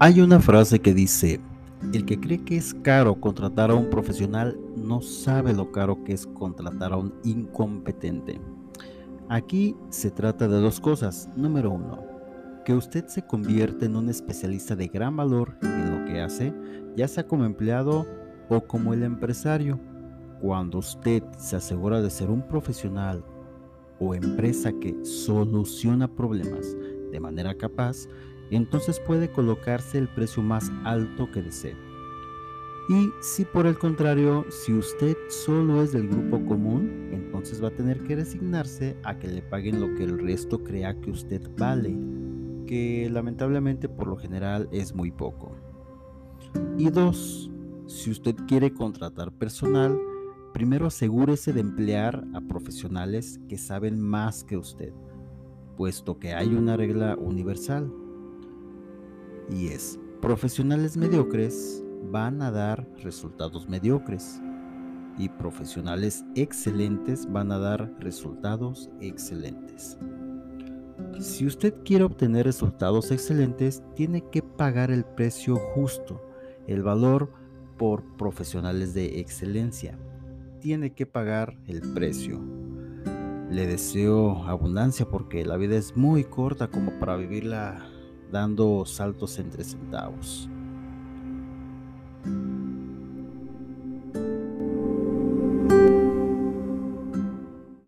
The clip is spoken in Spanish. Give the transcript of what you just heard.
Hay una frase que dice, el que cree que es caro contratar a un profesional no sabe lo caro que es contratar a un incompetente. Aquí se trata de dos cosas. Número uno, que usted se convierte en un especialista de gran valor en lo que hace, ya sea como empleado o como el empresario. Cuando usted se asegura de ser un profesional o empresa que soluciona problemas de manera capaz, entonces puede colocarse el precio más alto que desee. Y si por el contrario, si usted solo es del grupo común, entonces va a tener que resignarse a que le paguen lo que el resto crea que usted vale, que lamentablemente por lo general es muy poco. Y dos, si usted quiere contratar personal, primero asegúrese de emplear a profesionales que saben más que usted, puesto que hay una regla universal y es, profesionales mediocres van a dar resultados mediocres y profesionales excelentes van a dar resultados excelentes. Si usted quiere obtener resultados excelentes, tiene que pagar el precio justo, el valor por profesionales de excelencia. Tiene que pagar el precio. Le deseo abundancia porque la vida es muy corta como para vivirla dando saltos entre centavos.